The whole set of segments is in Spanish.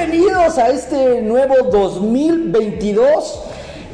Bienvenidos a este nuevo 2022.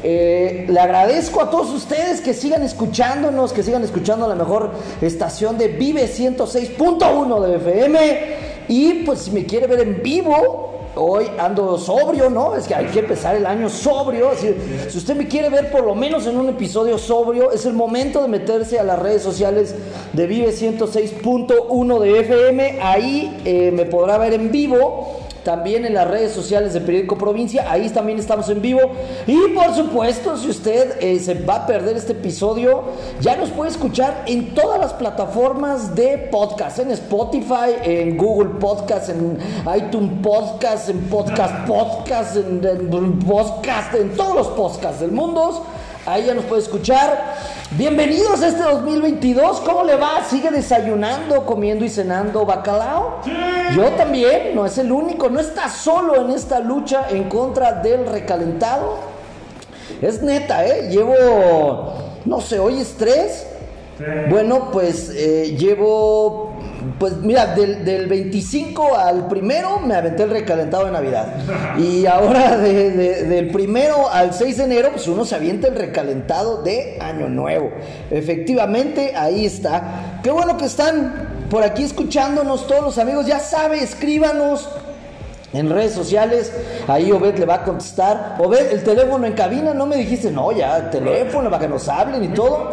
Eh, le agradezco a todos ustedes que sigan escuchándonos, que sigan escuchando la mejor estación de Vive 106.1 de FM. Y pues si me quiere ver en vivo, hoy ando sobrio, ¿no? Es que hay que empezar el año sobrio. Si, usted me quiere ver por lo menos en un episodio sobrio, es el momento de meterse a las redes sociales de Vive 106.1 de FM. Ahí eh, me podrá ver en vivo también en las redes sociales de Periódico Provincia, ahí también estamos en vivo. Y por supuesto, si usted eh, se va a perder este episodio, ya nos puede escuchar en todas las plataformas de podcast, en Spotify, en Google Podcast, en iTunes Podcast, en Podcast Podcast, en, Podcast, en todos los podcasts del mundo. Ahí ya nos puede escuchar. Bienvenidos a este 2022. ¿Cómo le va? ¿Sigue desayunando, comiendo y cenando bacalao? Yo también, no es el único. No está solo en esta lucha en contra del recalentado. Es neta, ¿eh? Llevo, no sé, hoy es tres. Bueno, pues eh, llevo pues mira, del, del, 25 al primero me aventé el recalentado de Navidad. Y ahora de, de, del primero al 6 de enero, pues uno se avienta el recalentado de Año Nuevo. Efectivamente, ahí está. Qué bueno que están por aquí escuchándonos todos los amigos. Ya sabe, escríbanos. En redes sociales, ahí Obed le va a contestar. Obed, el teléfono en cabina, no me dijiste, no, ya, el teléfono para que nos hablen y todo.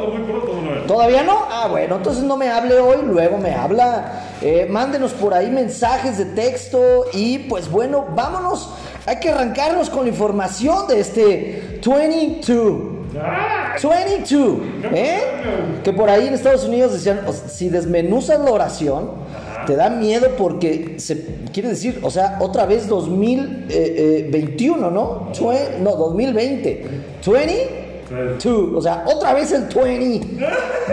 ¿Todavía no? Ah, bueno, entonces no me hable hoy, luego me habla. Eh, mándenos por ahí mensajes de texto y pues bueno, vámonos. Hay que arrancarnos con la información de este 22. 22, ¿eh? Que por ahí en Estados Unidos decían, si desmenuzas la oración, te da miedo porque se quiere decir, o sea, otra vez 2021, ¿no? Tue, no, 2020. 20 Two. O sea, otra vez el 20.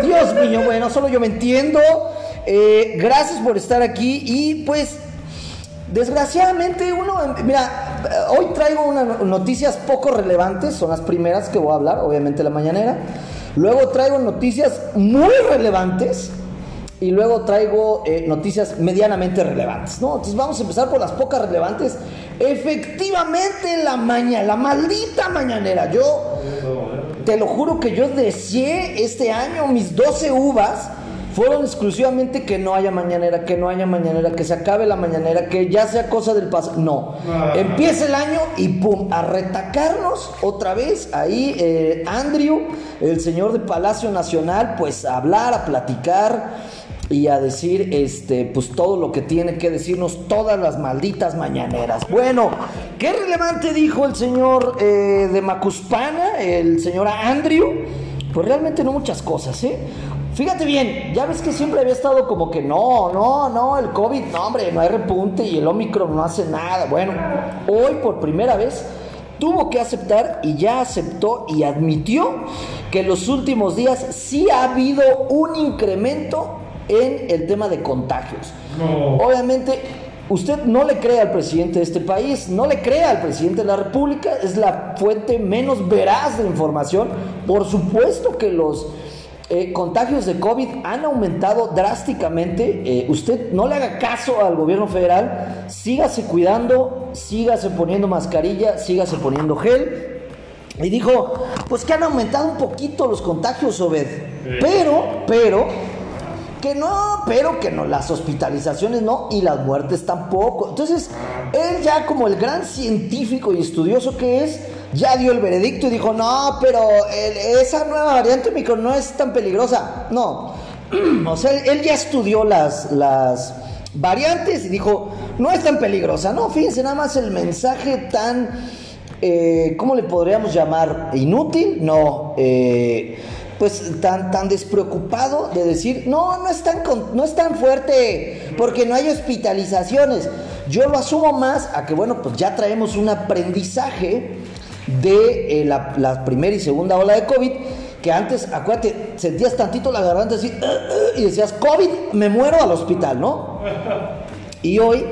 Dios mío, bueno, solo yo me entiendo. Eh, gracias por estar aquí y pues desgraciadamente uno, mira, hoy traigo unas noticias poco relevantes, son las primeras que voy a hablar, obviamente la mañanera. Luego traigo noticias muy relevantes y luego traigo eh, noticias medianamente relevantes, ¿no? Entonces vamos a empezar por las pocas relevantes. Efectivamente, la mañana, la maldita mañanera. Yo te lo juro que yo deseé este año mis 12 uvas fueron exclusivamente que no haya mañanera, que no haya mañanera, que se acabe la mañanera, que ya sea cosa del pasado. No, empieza el año y pum, a retacarnos otra vez. Ahí eh, Andrew, el señor de Palacio Nacional, pues a hablar, a platicar y a decir este pues todo lo que tiene que decirnos todas las malditas mañaneras. Bueno, qué relevante dijo el señor eh, de Macuspana, el señor Andrew. Pues realmente no muchas cosas, ¿eh? Fíjate bien, ya ves que siempre había estado como que no, no, no, el COVID, no, hombre, no hay repunte y el Omicron no hace nada. Bueno, hoy por primera vez tuvo que aceptar y ya aceptó y admitió que en los últimos días sí ha habido un incremento en el tema de contagios. Obviamente, usted no le cree al presidente de este país, no le cree al presidente de la República, es la fuente menos veraz de información. Por supuesto que los eh, contagios de COVID han aumentado drásticamente. Eh, usted no le haga caso al gobierno federal, sígase cuidando, sígase poniendo mascarilla, sígase poniendo gel. Y dijo, pues que han aumentado un poquito los contagios, Obed. Pero, pero, que no, pero que no, las hospitalizaciones no y las muertes tampoco. Entonces, él ya como el gran científico y estudioso que es, ya dio el veredicto y dijo, no, pero esa nueva variante micro no es tan peligrosa. No, o sea, él ya estudió las, las variantes y dijo, no es tan peligrosa. No, fíjense nada más el mensaje tan, eh, ¿cómo le podríamos llamar? Inútil, no. Eh, pues tan, tan despreocupado de decir, no, no es, tan, no es tan fuerte porque no hay hospitalizaciones. Yo lo asumo más a que, bueno, pues ya traemos un aprendizaje de eh, la, primera y segunda ola de COVID, que antes, acuérdate, sentías tantito la garganta así uh, uh, y decías, COVID, me muero al hospital, ¿no? Y hoy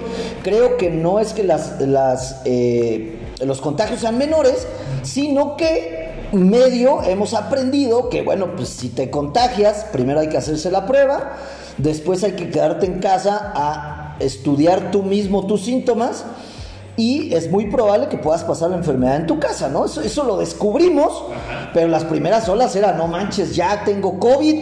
creo que no es que las, eh, los contagios sean menores, sino que medio hemos aprendido que, bueno, pues si te contagias, primero hay que hacerse la prueba, después hay que quedarte en casa a estudiar tú mismo tus síntomas y es muy probable que puedas pasar la enfermedad en tu casa, ¿no? Eso, eso lo descubrimos, pero las primeras olas era, no manches, ya tengo COVID,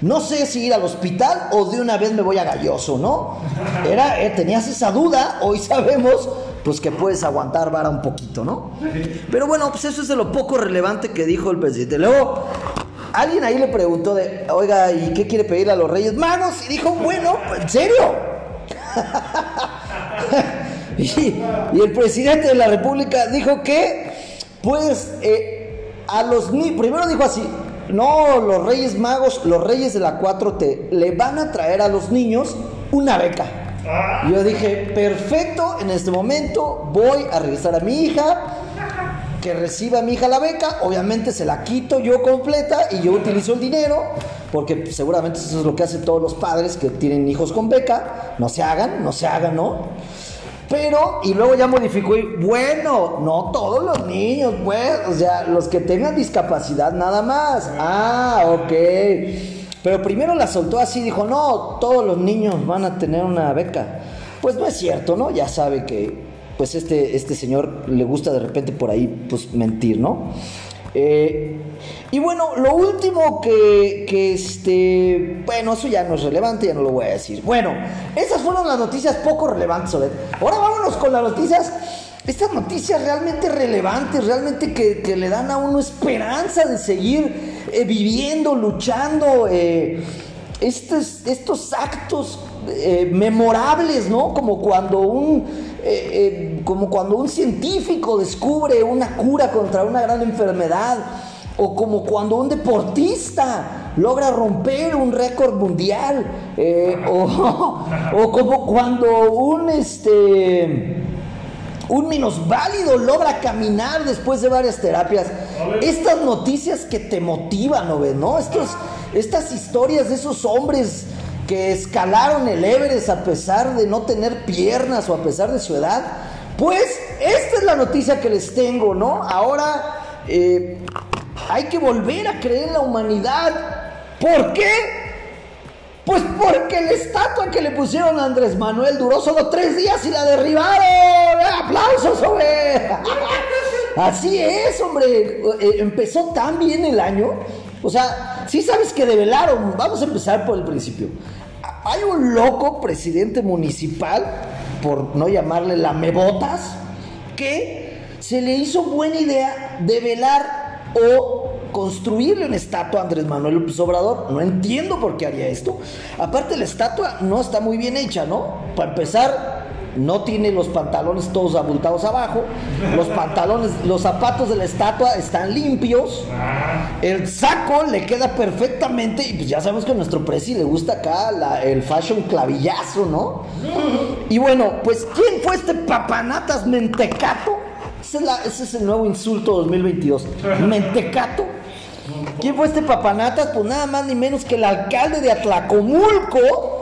no sé si ir al hospital o de una vez me voy a galloso, ¿no? Era, eh, tenías esa duda, hoy sabemos pues que puedes aguantar vara un poquito, ¿no? Pero bueno, pues eso es de lo poco relevante que dijo el presidente. Luego, alguien ahí le preguntó de, oiga, ¿y qué quiere pedir a los Reyes Magos? Y dijo, bueno, ¿en serio? y, el presidente de la República dijo que, pues, eh, a los niños, primero dijo así, no, los Reyes Magos, los Reyes de la 4T, le van a traer a los niños una beca. Yo dije, perfecto, en este momento voy a regresar a mi hija, que reciba a mi hija la beca, obviamente se la quito yo completa y yo utilizo el dinero, porque seguramente eso es lo que hacen todos los padres que tienen hijos con beca, no se hagan, no se hagan, ¿no? Pero, y luego ya modificó, y bueno, no todos los niños, pues, o sea, los que tengan discapacidad nada más. Ah, ok. Pero primero la soltó así, dijo, no, todos los niños van a tener una beca. Pues no es cierto, ¿no? Ya sabe que, pues este, este señor le gusta de repente por ahí, pues mentir, ¿no? Eh, y bueno, lo último que, este, bueno, eso ya no es relevante, ya no lo voy a decir. Bueno, esas fueron las noticias poco relevantes. Ahora vámonos con las noticias, estas noticias realmente relevantes, realmente que, le dan a uno esperanza de seguir eh, viviendo, luchando, eh, estos, estos actos memorables, ¿no? Como cuando un como cuando un científico descubre una cura contra una gran enfermedad, o como cuando un deportista logra romper un récord mundial, o, o, como cuando un este un minusválido logra caminar después de varias terapias. Estas noticias que te motivan, ¿no? ¿No? Estos, estas historias de esos hombres que escalaron el Everest a pesar de no tener piernas o a pesar de su edad. Pues esta es la noticia que les tengo, ¿no? Ahora eh, hay que volver a creer en la humanidad. ¿Por qué? Pues porque la estatua que le pusieron a Andrés Manuel duró solo tres días y la derribaron. ¡Aplausos, hombre! Así es, hombre. Eh, empezó tan bien el año. O sea, sí sabes que develaron. Vamos a empezar por el principio. Hay un loco presidente municipal, por no llamarle lamebotas, que se le hizo buena idea develar o construirle una estatua a Andrés Manuel López Obrador. No entiendo por qué haría esto. Aparte, la estatua no está muy bien hecha, ¿no? Para empezar, no tiene los pantalones todos abultados abajo. Los pantalones, los zapatos de la estatua están limpios. El saco le queda perfectamente. Y pues ya sabemos que a nuestro presi le gusta acá el fashion clavillazo, ¿no? Y bueno, pues, ¿quién fue este papanatas mentecato? Ese es, ese es el nuevo insulto 2022. Mentecato ¿Quién fue este papanatas? Pues nada más ni menos que el alcalde de Atlacomulco.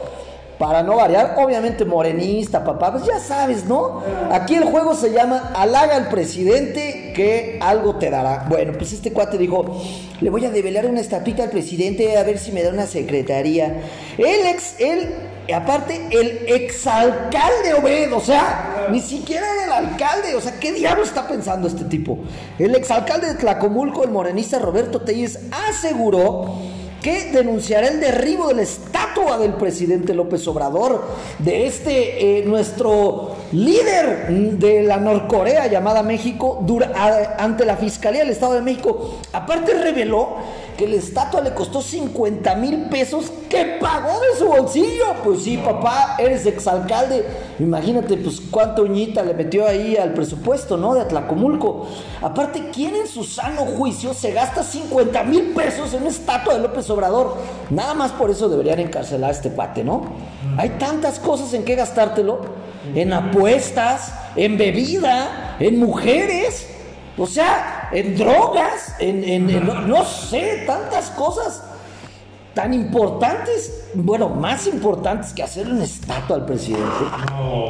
Para no variar, obviamente morenista, papá, pues ya sabes, ¿no? Aquí el juego se llama Halaga al presidente que algo te dará. Bueno, pues este cuate dijo, le voy a develar una estatuita al presidente a ver si me da una secretaría. El ex, él aparte, el exalcalde Obed, o sea, ni siquiera el alcalde, o sea, ¿qué diablo está pensando este tipo? El exalcalde de Tlacomulco, el morenista Roberto Telles, aseguró que denunciará el derribo de la estatua del presidente López Obrador, de este, eh, nuestro líder de la Norcorea llamada México, ante la Fiscalía del Estado de México. Aparte reveló que la estatua le costó 50 mil pesos que pagó de su bolsillo. Pues sí, papá, eres exalcalde. Imagínate, pues cuánta uñita le metió ahí al presupuesto, ¿no? De Atlacomulco. Aparte, ¿quién en su sano juicio se gasta 50 mil pesos en una estatua de López Obrador? Nada más por eso deberían encarcelar a este pate, ¿no? Hay tantas cosas en que gastártelo. En apuestas, en bebida, en mujeres. O sea, en drogas, en, no, sé, tantas cosas tan importantes, bueno, más importantes que hacer una estatua al presidente.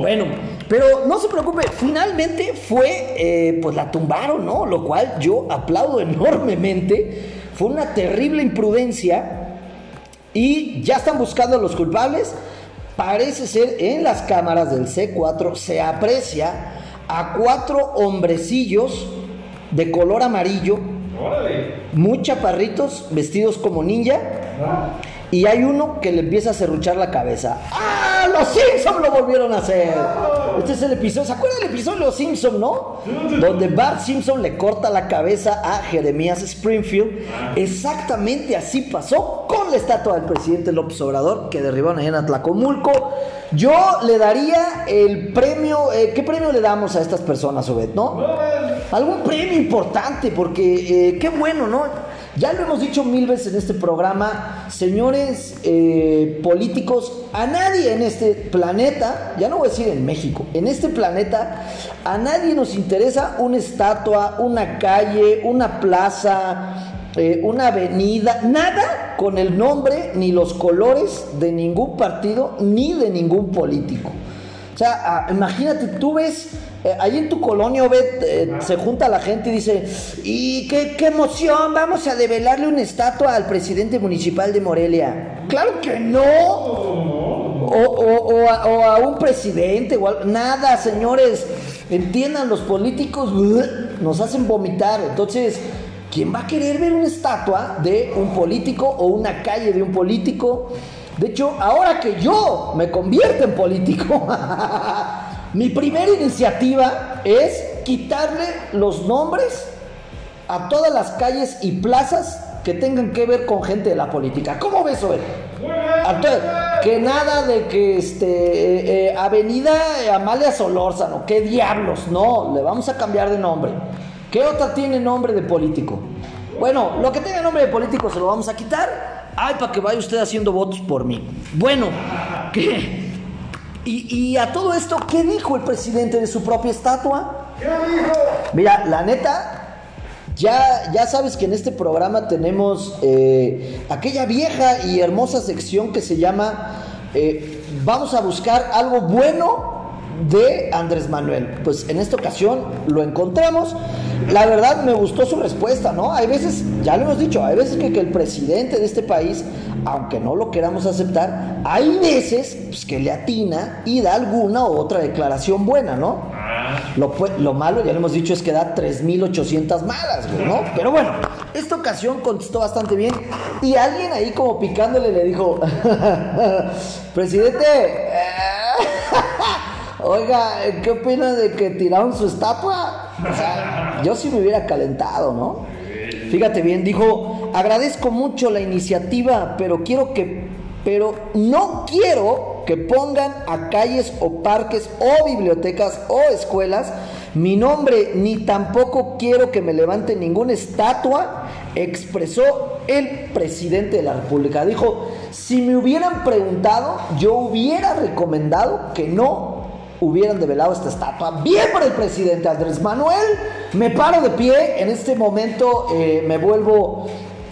Bueno, pero no se preocupe, finalmente fue, eh, pues la tumbaron, ¿no? Lo cual yo aplaudo enormemente. Fue una terrible imprudencia y ya están buscando a los culpables. Parece ser en las cámaras del C4 se aprecia a cuatro hombrecillos de color amarillo, muy chaparritos, vestidos como ninja. Y hay uno que le empieza a serruchar la cabeza. ¡Ah! ¡Los Simpsons lo volvieron a hacer! Este es el episodio. ¿Se acuerdan del episodio de Los Simpsons, no? Donde Bart Simpson le corta la cabeza a Jeremías Springfield. Exactamente así pasó con la estatua del presidente López Obrador que derribaron allá en Atlacomulco. Yo le daría el premio. eh, ¿Qué premio le damos a estas personas, Obed? ¿No? Algún premio importante, porque eh, qué bueno, ¿no? Ya lo hemos dicho mil veces en este programa, señores eh, políticos, a nadie en este planeta, ya no voy a decir en México, en este planeta, a nadie nos interesa una estatua, una calle, una plaza, eh, una avenida, nada con el nombre ni los colores de ningún partido ni de ningún político. O sea, ah, imagínate, tú ves, eh, ahí en tu colonia, Obed, eh, se junta la gente y dice, y qué, qué emoción, vamos a develarle una estatua al presidente municipal de Morelia. Claro que no. O, o- o a, o a un presidente, o al- nada, señores. Entiendan, los políticos nos hacen vomitar. Entonces, ¿quién va a querer ver una estatua de un político o una calle de un político? De hecho, ahora que yo me convierto en político, mi primera iniciativa es quitarle los nombres a todas las calles y plazas que tengan que ver con gente de la política. ¿Cómo ves, Obed? Entonces, que nada de que este eh, eh, Avenida Amalia Solórzano, qué diablos, no, le vamos a cambiar de nombre. ¿Qué otra tiene nombre de político? Bueno, lo que tenga nombre de político se lo vamos a quitar. Ay, para que vaya usted haciendo votos por mí. Bueno, ¿qué? Y, y a todo esto, ¿qué dijo el presidente de su propia estatua? Mira, la neta, ya, ya sabes que en este programa tenemos eh, aquella vieja y hermosa sección que se llama eh, Vamos a buscar algo bueno de Andrés Manuel. Pues en esta ocasión lo encontramos. La verdad me gustó su respuesta, ¿no? Hay veces, ya lo hemos dicho, hay veces que, el presidente de este país, aunque no lo queramos aceptar, hay veces pues, que le atina y da alguna u otra declaración buena, ¿no? Lo, malo, ya lo hemos dicho, es que da 3.800 malas, ¿no? Pero bueno, esta ocasión contestó bastante bien. Y alguien ahí como picándole le dijo, presidente, oiga, ¿qué opina de que tiraron su estatua? O sea, yo sí me hubiera calentado, ¿no? Fíjate bien, dijo, agradezco mucho la iniciativa, pero quiero que, pero no quiero que pongan a calles o parques o bibliotecas o escuelas mi nombre, ni tampoco quiero que me levanten ninguna estatua, expresó el presidente de la República. Dijo, si me hubieran preguntado, yo hubiera recomendado que no hubieran develado esta estatua. Bien por el presidente Andrés Manuel. Me paro de pie. En este momento eh, me vuelvo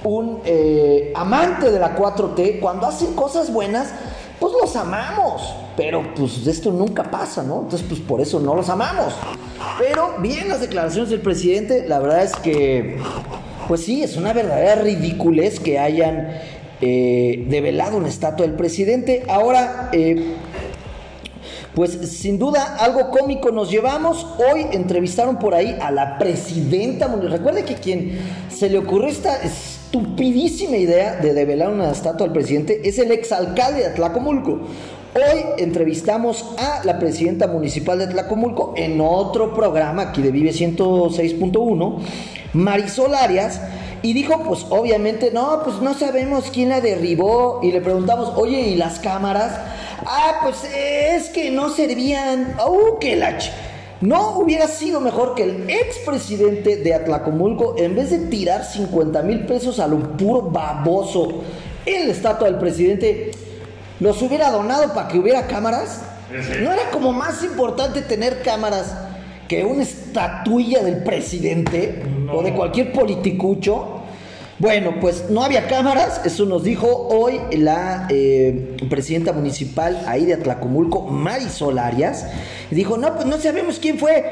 un eh, amante de la 4T. Cuando hacen cosas buenas, pues los amamos. Pero pues esto nunca pasa, ¿no? Entonces pues por eso no los amamos. Pero bien las declaraciones del presidente. La verdad es que, pues sí, es una verdadera ridiculez que hayan eh, develado una estatua del presidente. Ahora... pues sin duda algo cómico nos llevamos. Hoy entrevistaron por ahí a la presidenta. municipal. Recuerde que quien se le ocurrió esta estupidísima idea de develar una estatua al presidente es el exalcalde de Atlacomulco. Hoy entrevistamos a la presidenta municipal de Atlacomulco en otro programa aquí de Vive 106.1, Marisol Arias. Y dijo, pues obviamente, no, pues no sabemos quién la derribó. Y le preguntamos, oye, ¿y las cámaras? Ah, pues es que no servían. ¡Uh, qué la No hubiera sido mejor que el expresidente de Atlacomulco, en vez de tirar 50 mil pesos a lo puro baboso en la estatua del presidente, los hubiera donado para que hubiera cámaras. ¿No era como más importante tener cámaras que una estatuilla del presidente o de cualquier politicucho? Bueno, pues no había cámaras, eso nos dijo hoy la eh, presidenta municipal ahí de Atlacomulco, Marisol Arias. Dijo, no, pues no sabemos quién fue.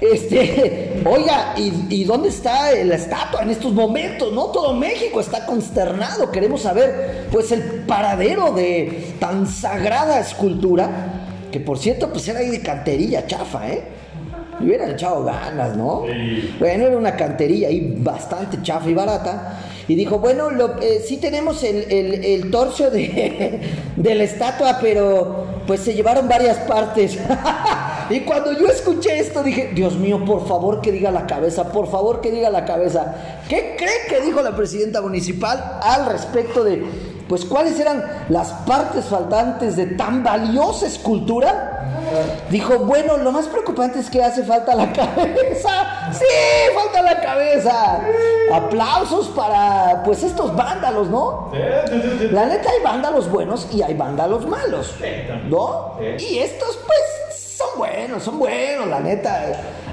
Este, oiga, ¿y, y dónde está la estatua en estos momentos? No, todo México está consternado. Queremos saber, pues, el paradero de tan sagrada escultura, que por cierto, pues era ahí de canterilla chafa, ¿eh? Le hubieran echado ganas, ¿no? Bueno, era una cantería ahí bastante chafa y barata. Y dijo, bueno, lo, eh, sí tenemos el, el, el torso de, de la estatua, pero pues se llevaron varias partes. y cuando yo escuché esto dije, Dios mío, por favor que diga la cabeza, por favor que diga la cabeza. ¿Qué cree que dijo la presidenta municipal al respecto de, pues, cuáles eran las partes faltantes de tan valiosa escultura? Dijo, bueno, lo más preocupante es que hace falta la cabeza. Sí, falta la cabeza. Aplausos para, pues, estos vándalos, ¿no? La neta hay vándalos buenos y hay vándalos malos, ¿no? Y estos, pues, son buenos, son buenos, la neta.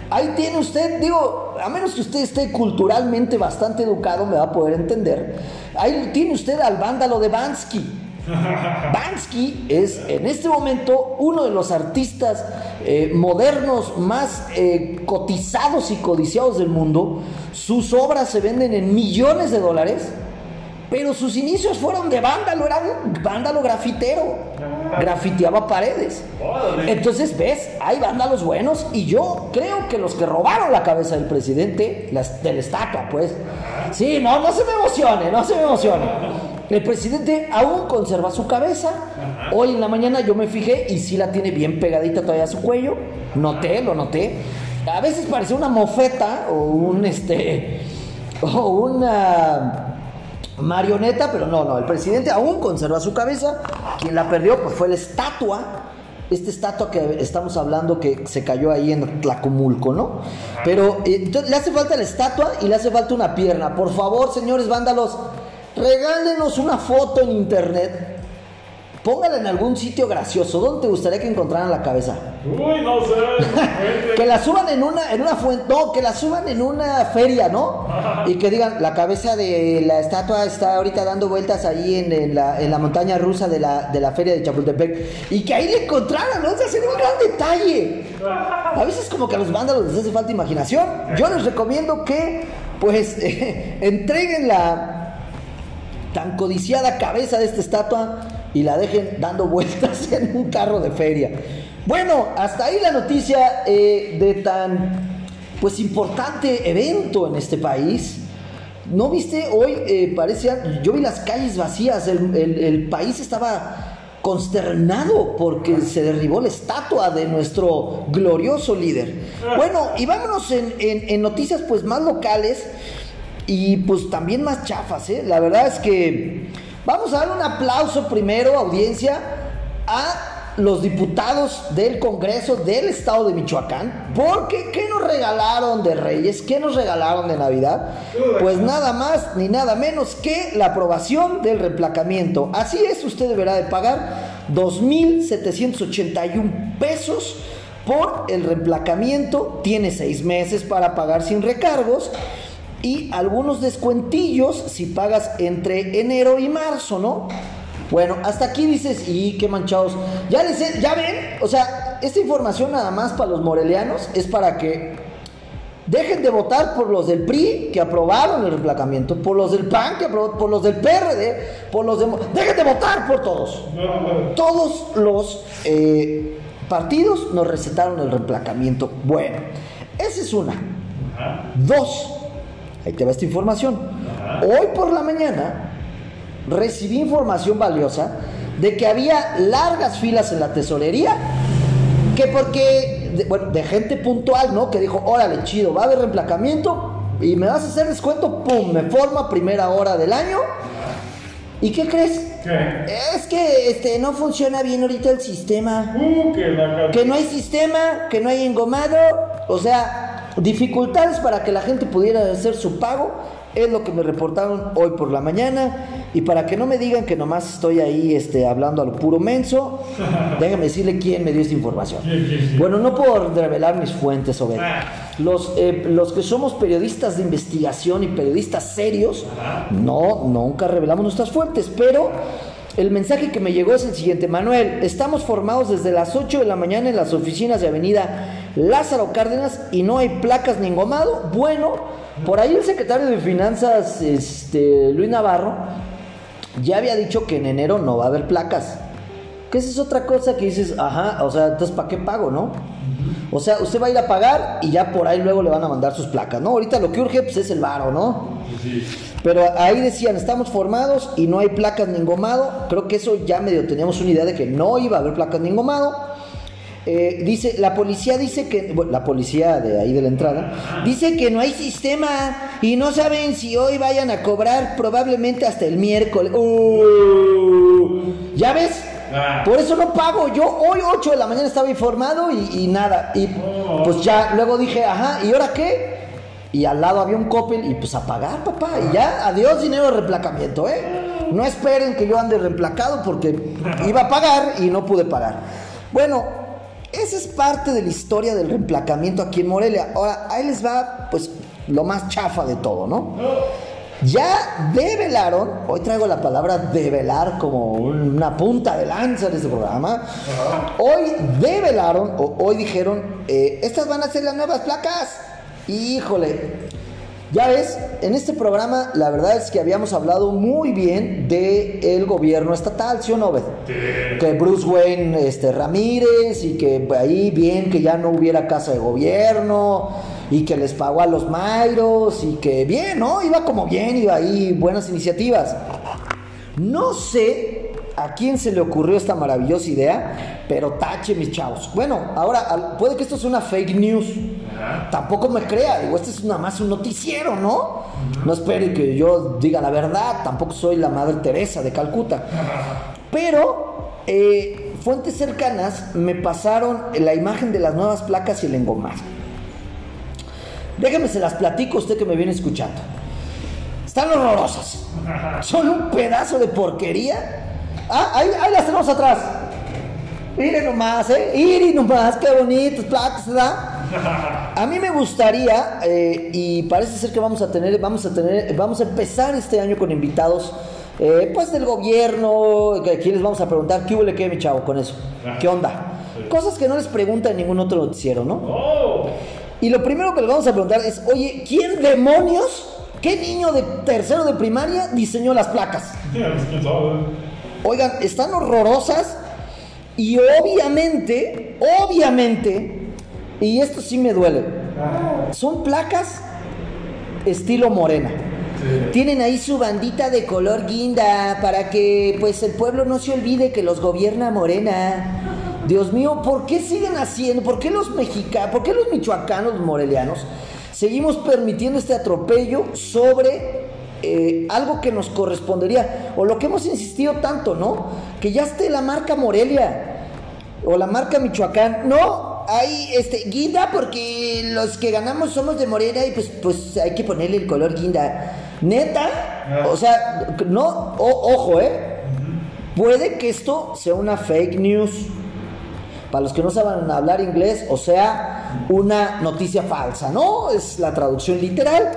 Ahí tiene usted, digo, a menos que usted esté culturalmente bastante educado, me va a poder entender. Ahí tiene usted al vándalo de Bansky. Bansky es en este momento uno de los artistas eh, modernos más eh, cotizados y codiciados del mundo. Sus obras se venden en millones de dólares, pero sus inicios fueron de vándalo, era un vándalo grafitero, grafiteaba paredes. Entonces, ves, hay vándalos buenos y yo creo que los que robaron la cabeza del presidente, la, de la estatua, pues, sí, no, no se me emocione, no se me emocione. El presidente aún conserva su cabeza. Hoy en la mañana yo me fijé y sí la tiene bien pegadita todavía a su cuello. Noté, lo noté. A veces parece una mofeta o un este o una marioneta, pero no, no, el presidente aún conserva su cabeza. Quien la perdió pues fue la estatua. Esta estatua que estamos hablando que se cayó ahí en Tlacomulco, ¿no? Pero eh, entonces le hace falta la estatua y le hace falta una pierna. Por favor, señores vándalos, regálenos una foto en internet. Póngala en algún sitio gracioso. ¿Dónde te gustaría que encontraran la cabeza? Uy, no sé. que la suban en una, en una fuente. No, que la suban en una feria, ¿no? Y que digan, la cabeza de la estatua está ahorita dando vueltas ahí en, en la, en la montaña rusa de la, de la feria de Chapultepec. Y que ahí le encontraran, ¿no? O sea, sería un gran detalle. A veces como que a los vándalos les hace falta imaginación. Yo les recomiendo que, pues, entreguen la tan codiciada cabeza de esta estatua y la dejen dando vueltas en un carro de feria. Bueno, hasta ahí la noticia eh, de tan pues importante evento en este país. ¿No viste? Hoy eh, parecía, yo vi las calles vacías, el, el- país estaba consternado porque se derribó la estatua de nuestro glorioso líder. Bueno, y vámonos en, en- en noticias pues más locales y pues también más chafas, ¿eh? La verdad es que vamos a dar un aplauso primero, audiencia, a los diputados del Congreso del Estado de Michoacán, porque ¿qué nos regalaron de Reyes? ¿Qué nos regalaron de Navidad? Pues nada más ni nada menos que la aprobación del replacamiento. Así es, usted deberá de pagar 2.781 pesos por el reemplacamiento. Tiene seis meses para pagar sin recargos y algunos descuentillos si pagas entre enero y marzo, ¿no? Bueno, hasta aquí dices, y qué manchados. Ya les he- ya ven, o sea, esta información nada más para los morelianos es para que dejen de votar por los del PRI que aprobaron el reemplacamiento, por los del PAN que aprobó, por los del PRD, por los de dejen de votar por todos. Todos los eh, partidos nos recetaron el reemplacamiento. Bueno, esa es una. Dos, ahí te va esta información. Hoy por la mañana recibí información valiosa de que había largas filas en la tesorería, que porque, de, bueno, de gente puntual, ¿no? Que dijo, órale, chido, va a haber reemplacamiento y me vas a hacer descuento, pum, me forma primera hora del año. ¿Y qué crees? ¿Qué? Es que este, no funciona bien ahorita el sistema Uh, que la que no hay sistema, que no hay engomado, o sea, dificultades para que la gente pudiera hacer su pago, es lo que me reportaron hoy por la mañana, y para que no me digan que nomás estoy ahí este, hablando a lo puro menso, déjame decirle quién me dio esta información. Bueno, no puedo revelar mis fuentes sobre los, eh, los que somos periodistas de investigación y periodistas serios, no, nunca revelamos nuestras fuentes, pero el mensaje que me llegó es el siguiente, Manuel, estamos formados desde las 8 de la mañana en las oficinas de Avenida Lázaro Cárdenas y no hay placas ni engomado. Bueno, por ahí el secretario de Finanzas, este, Luis Navarro, ya había dicho que en enero no va a haber placas. Que esa es otra cosa que dices, ajá, o sea, entonces ¿para qué pago, no? O sea, usted va a ir a pagar y ya por ahí luego le van a mandar sus placas, ¿no? Ahorita lo que urge pues, es el varo, ¿no? Pero ahí decían, estamos formados y no hay placas ni engomado. Creo que eso ya medio teníamos una idea de que no iba a haber placas ni engomado. Eh, dice, la policía dice que, bueno, la policía de ahí de la entrada, dice que no hay sistema y no saben si hoy vayan a cobrar probablemente hasta el miércoles. Uh, ¿Ya ves? Ah. Por eso no pago. Yo hoy 8 de la mañana estaba informado y, y nada. Y pues ya luego dije, ajá, ¿y ahora qué? Y al lado había un Coppel y pues a pagar, papá. Y ya, adiós dinero de reemplacamiento, ¿eh? No esperen que yo ande reemplacado porque iba a pagar y no pude pagar. Bueno, esa es parte de la historia del reemplacamiento aquí en Morelia. Ahora, ahí les va, pues, lo más chafa de todo, ¿no? Ya develaron, hoy traigo la palabra develar como una punta de lanza de este programa. Hoy develaron, o hoy dijeron, eh, estas van a ser las nuevas placas. Híjole, ya ves, en este programa la verdad es que habíamos hablado muy bien del el gobierno estatal, ¿sí o no, Beth? Que Bruce Wayne este, Ramírez y que ahí bien que ya no hubiera casa de gobierno y que les pagó a los Mayros y que bien, ¿no? Iba como bien, iba ahí, buenas iniciativas. No sé a quién se le ocurrió esta maravillosa idea, pero tache, mis chavos. Bueno, ahora puede que esto sea una fake news. Tampoco me crea, digo, este es nada más un noticiero, ¿no? No espere que yo diga la verdad, tampoco soy la Madre Teresa de Calcuta. Pero eh, fuentes cercanas me pasaron la imagen de las nuevas placas y el engomado. Déjame se las platico a usted que me viene escuchando. Están horrorosas. Son un pedazo de porquería. Ah, ahí, las tenemos atrás. Miren nomás, ¿eh? Miren nomás, qué bonitas placas, ¿verdad? A mí me gustaría, eh, y parece ser que vamos a tener, vamos a tener, vamos a empezar este año con invitados, eh, pues del gobierno, aquí les vamos a preguntar, ¿qué huele qué, mi chavo, con eso? ¿Qué onda? Cosas que no les pregunta en ningún otro noticiero, ¿no? ¡Oh! Y lo primero que les vamos a preguntar es, oye, ¿quién demonios, qué niño de tercero de primaria diseñó las placas? Sabe. Oigan, están horrorosas y obviamente, obviamente, y esto sí me duele, son placas estilo morena. Tienen ahí su bandita de color guinda para que pues el pueblo no se olvide que los gobierna Morena. Dios mío, ¿por qué siguen haciendo? ¿Por qué los mexicanos, por qué los michoacanos morelianos seguimos permitiendo este atropello sobre eh, algo que nos correspondería? O lo que hemos insistido tanto, ¿no? Que ya esté la marca Morelia o la marca Michoacán. No, hay este guinda porque los que ganamos somos de Morena y pues, pues hay que ponerle el color guinda. Neta, o sea, no, o- ojo, eh. Puede que esto sea una fake news. Para los que no saben hablar inglés, o sea, una noticia falsa, ¿no? Es la traducción literal.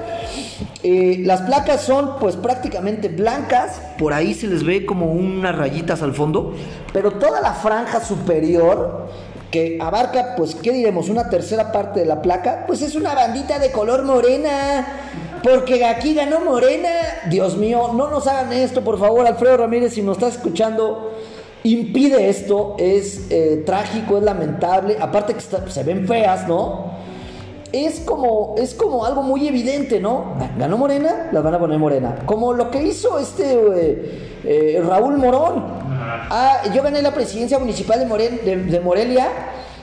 Eh, las placas son pues prácticamente blancas, por ahí se les ve como unas rayitas al fondo, pero toda la franja superior que abarca pues qué diremos una tercera parte de la placa, pues es una bandita de color morena. Porque aquí ganó Morena. Dios mío, no nos hagan esto, por favor, Alfredo Ramírez, si nos estás escuchando, impide esto. Es eh, trágico, es lamentable. Aparte que se ven feas, ¿no? Es como, es como algo muy evidente, ¿no? Ganó Morena, las van a poner Morena. Como lo que hizo este eh, eh, Raúl Morón. Ah, yo gané la presidencia municipal de, de- Morelia.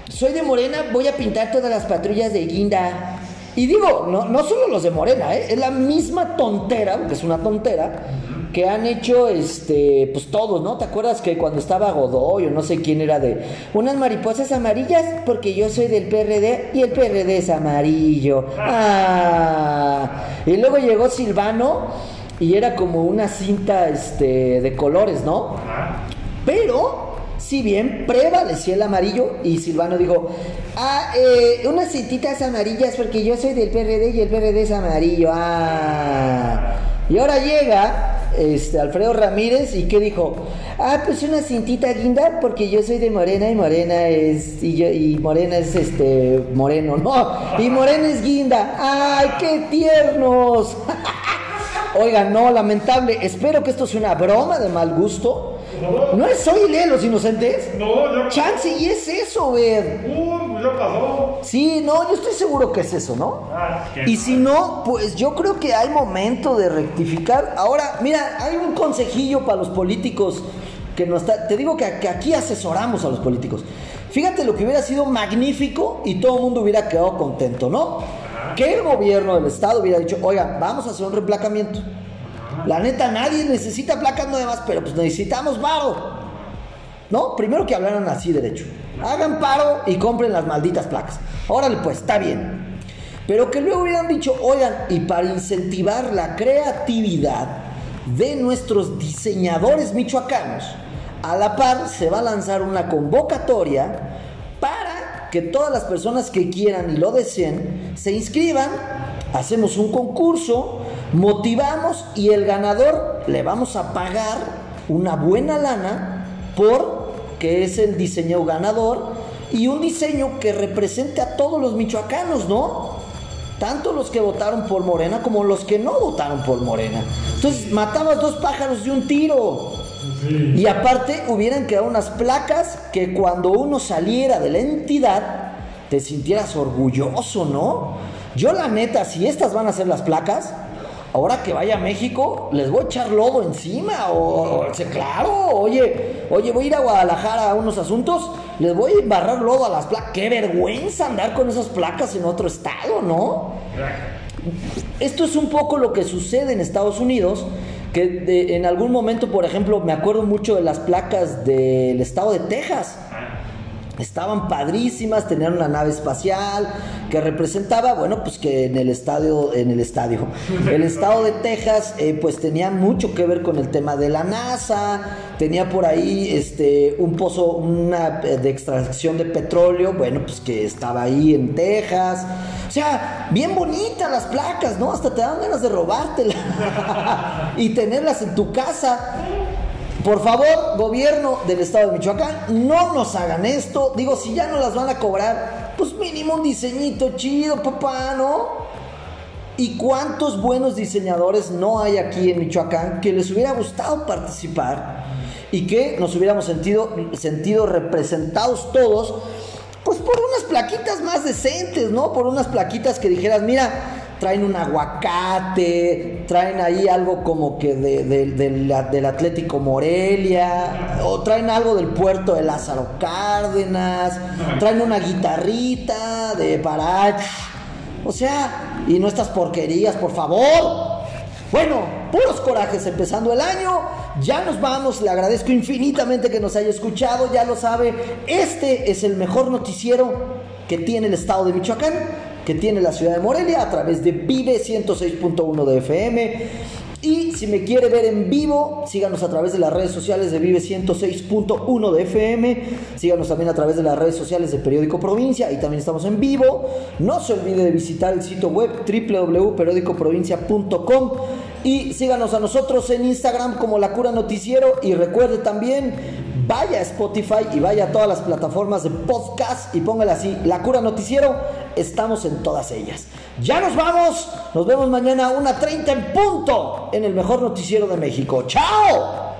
Soy de Morena, voy a pintar todas las patrullas de Guinda. Y digo, no, no solo los de Morena, ¿eh? es la misma tontera, porque es una tontera, que han hecho este, pues todos, ¿no? ¿Te acuerdas que cuando estaba Godoy o no sé quién era de unas mariposas amarillas? Porque yo soy del PRD y el PRD es amarillo. Ah. Y luego llegó Silvano y era como una cinta este, de colores, ¿no? Si bien prevalecía el amarillo, y Silvano dijo, ah, eh, unas cintitas amarillas porque yo soy del PRD y el PRD es amarillo. Ah. Y ahora llega este, Alfredo Ramírez y ¿qué dijo? Ah, pues una cintita guinda porque yo soy de Morena y Morena es, y, y Morena es este, moreno, no, y Morena es guinda. ¡Ay, qué tiernos! Oigan, no, lamentable. Espero que esto sea una broma de mal gusto. ¿No es Soy lee los inocentes? No, ya. Chance, y es eso, güey. Uh, ya pasó. Sí, no, yo estoy seguro que es eso, ¿no? Ah, Y si no, pues yo creo que hay momento de rectificar. Ahora, mira, hay un consejillo para los políticos que nos está. Te digo que, que aquí asesoramos a los políticos. Fíjate lo que hubiera sido magnífico y todo el mundo hubiera quedado contento, ¿no? Que el gobierno del estado hubiera dicho, oigan, vamos a hacer un replacamiento. La neta, nadie necesita placas nuevas, pero pues necesitamos varo. ¿No? Primero que hablaran así derecho. Hagan paro y compren las malditas placas. Órale, pues, está bien. Pero que luego hubieran dicho, oigan, y para incentivar la creatividad de nuestros diseñadores michoacanos, a la par se va a lanzar una convocatoria para que todas las personas que quieran y lo deseen se inscriban, hacemos un concurso, motivamos y el ganador le vamos a pagar una buena lana por que es el diseño ganador y un diseño que represente a todos los michoacanos, ¿no? Tanto los que votaron por Morena como los que no votaron por Morena. Entonces matabas dos pájaros de un tiro. Y aparte hubieran quedado unas placas que cuando uno saliera de la entidad te sintieras orgulloso, ¿no? Yo la neta, si estas van a ser las placas, ahora que vaya a México, les voy a echar lodo encima. O, o- claro, oye, oye, voy a ir a Guadalajara a unos asuntos, les voy a embarrar lodo a las placas. Qué vergüenza andar con esas placas en otro estado, ¿no? Esto es un poco lo que sucede en Estados Unidos, que de- en algún momento, por ejemplo, me acuerdo mucho de las placas del estado de Texas. Estaban padrísimas, tenían una nave espacial que representaba, bueno, pues que en el estadio, en el estadio, el estado de Texas, eh, pues tenía mucho que ver con el tema de la NASA, tenía por ahí este un pozo, una eh, de extracción de petróleo, bueno, pues que estaba ahí en Texas, o sea, bien bonitas las placas, ¿no? Hasta te dan ganas de robártelas y tenerlas en tu casa. Por favor, gobierno del estado de Michoacán, no nos hagan esto. Digo, si ya no las van a cobrar, pues mínimo un diseñito chido, papá, ¿no? ¿Y cuántos buenos diseñadores no hay aquí en Michoacán que les hubiera gustado participar y que nos hubiéramos sentido, sentido representados todos? Pues por unas plaquitas más decentes, ¿no? Por unas plaquitas que dijeras, mira, traen un aguacate, traen ahí algo como que de- de- de la- del Atlético Morelia, o traen algo del puerto de Lázaro Cárdenas, traen una guitarrita de Parach, o sea, y no estas porquerías, por favor. Bueno, puros corajes empezando el año. Ya nos vamos. Le agradezco infinitamente que nos haya escuchado. Ya lo sabe. Este es el mejor noticiero que tiene el estado de Michoacán, que tiene la ciudad de Morelia a través de Vive 106.1 de FM. Y si me quiere ver en vivo, síganos a través de las redes sociales de Vive 106.1 de FM. Síganos también a través de las redes sociales de Periódico Provincia. Y también estamos en vivo. No se olvide de visitar el sitio web www.periodicoprovincia.com. Y síganos a nosotros en Instagram como La Cura Noticiero. Y recuerde también, vaya a Spotify y vaya a todas las plataformas de podcast y póngale así, La Cura Noticiero. Estamos en todas ellas. Ya nos vamos. Nos vemos mañana a 1.30 en punto en el mejor noticiero de México. ¡Chao!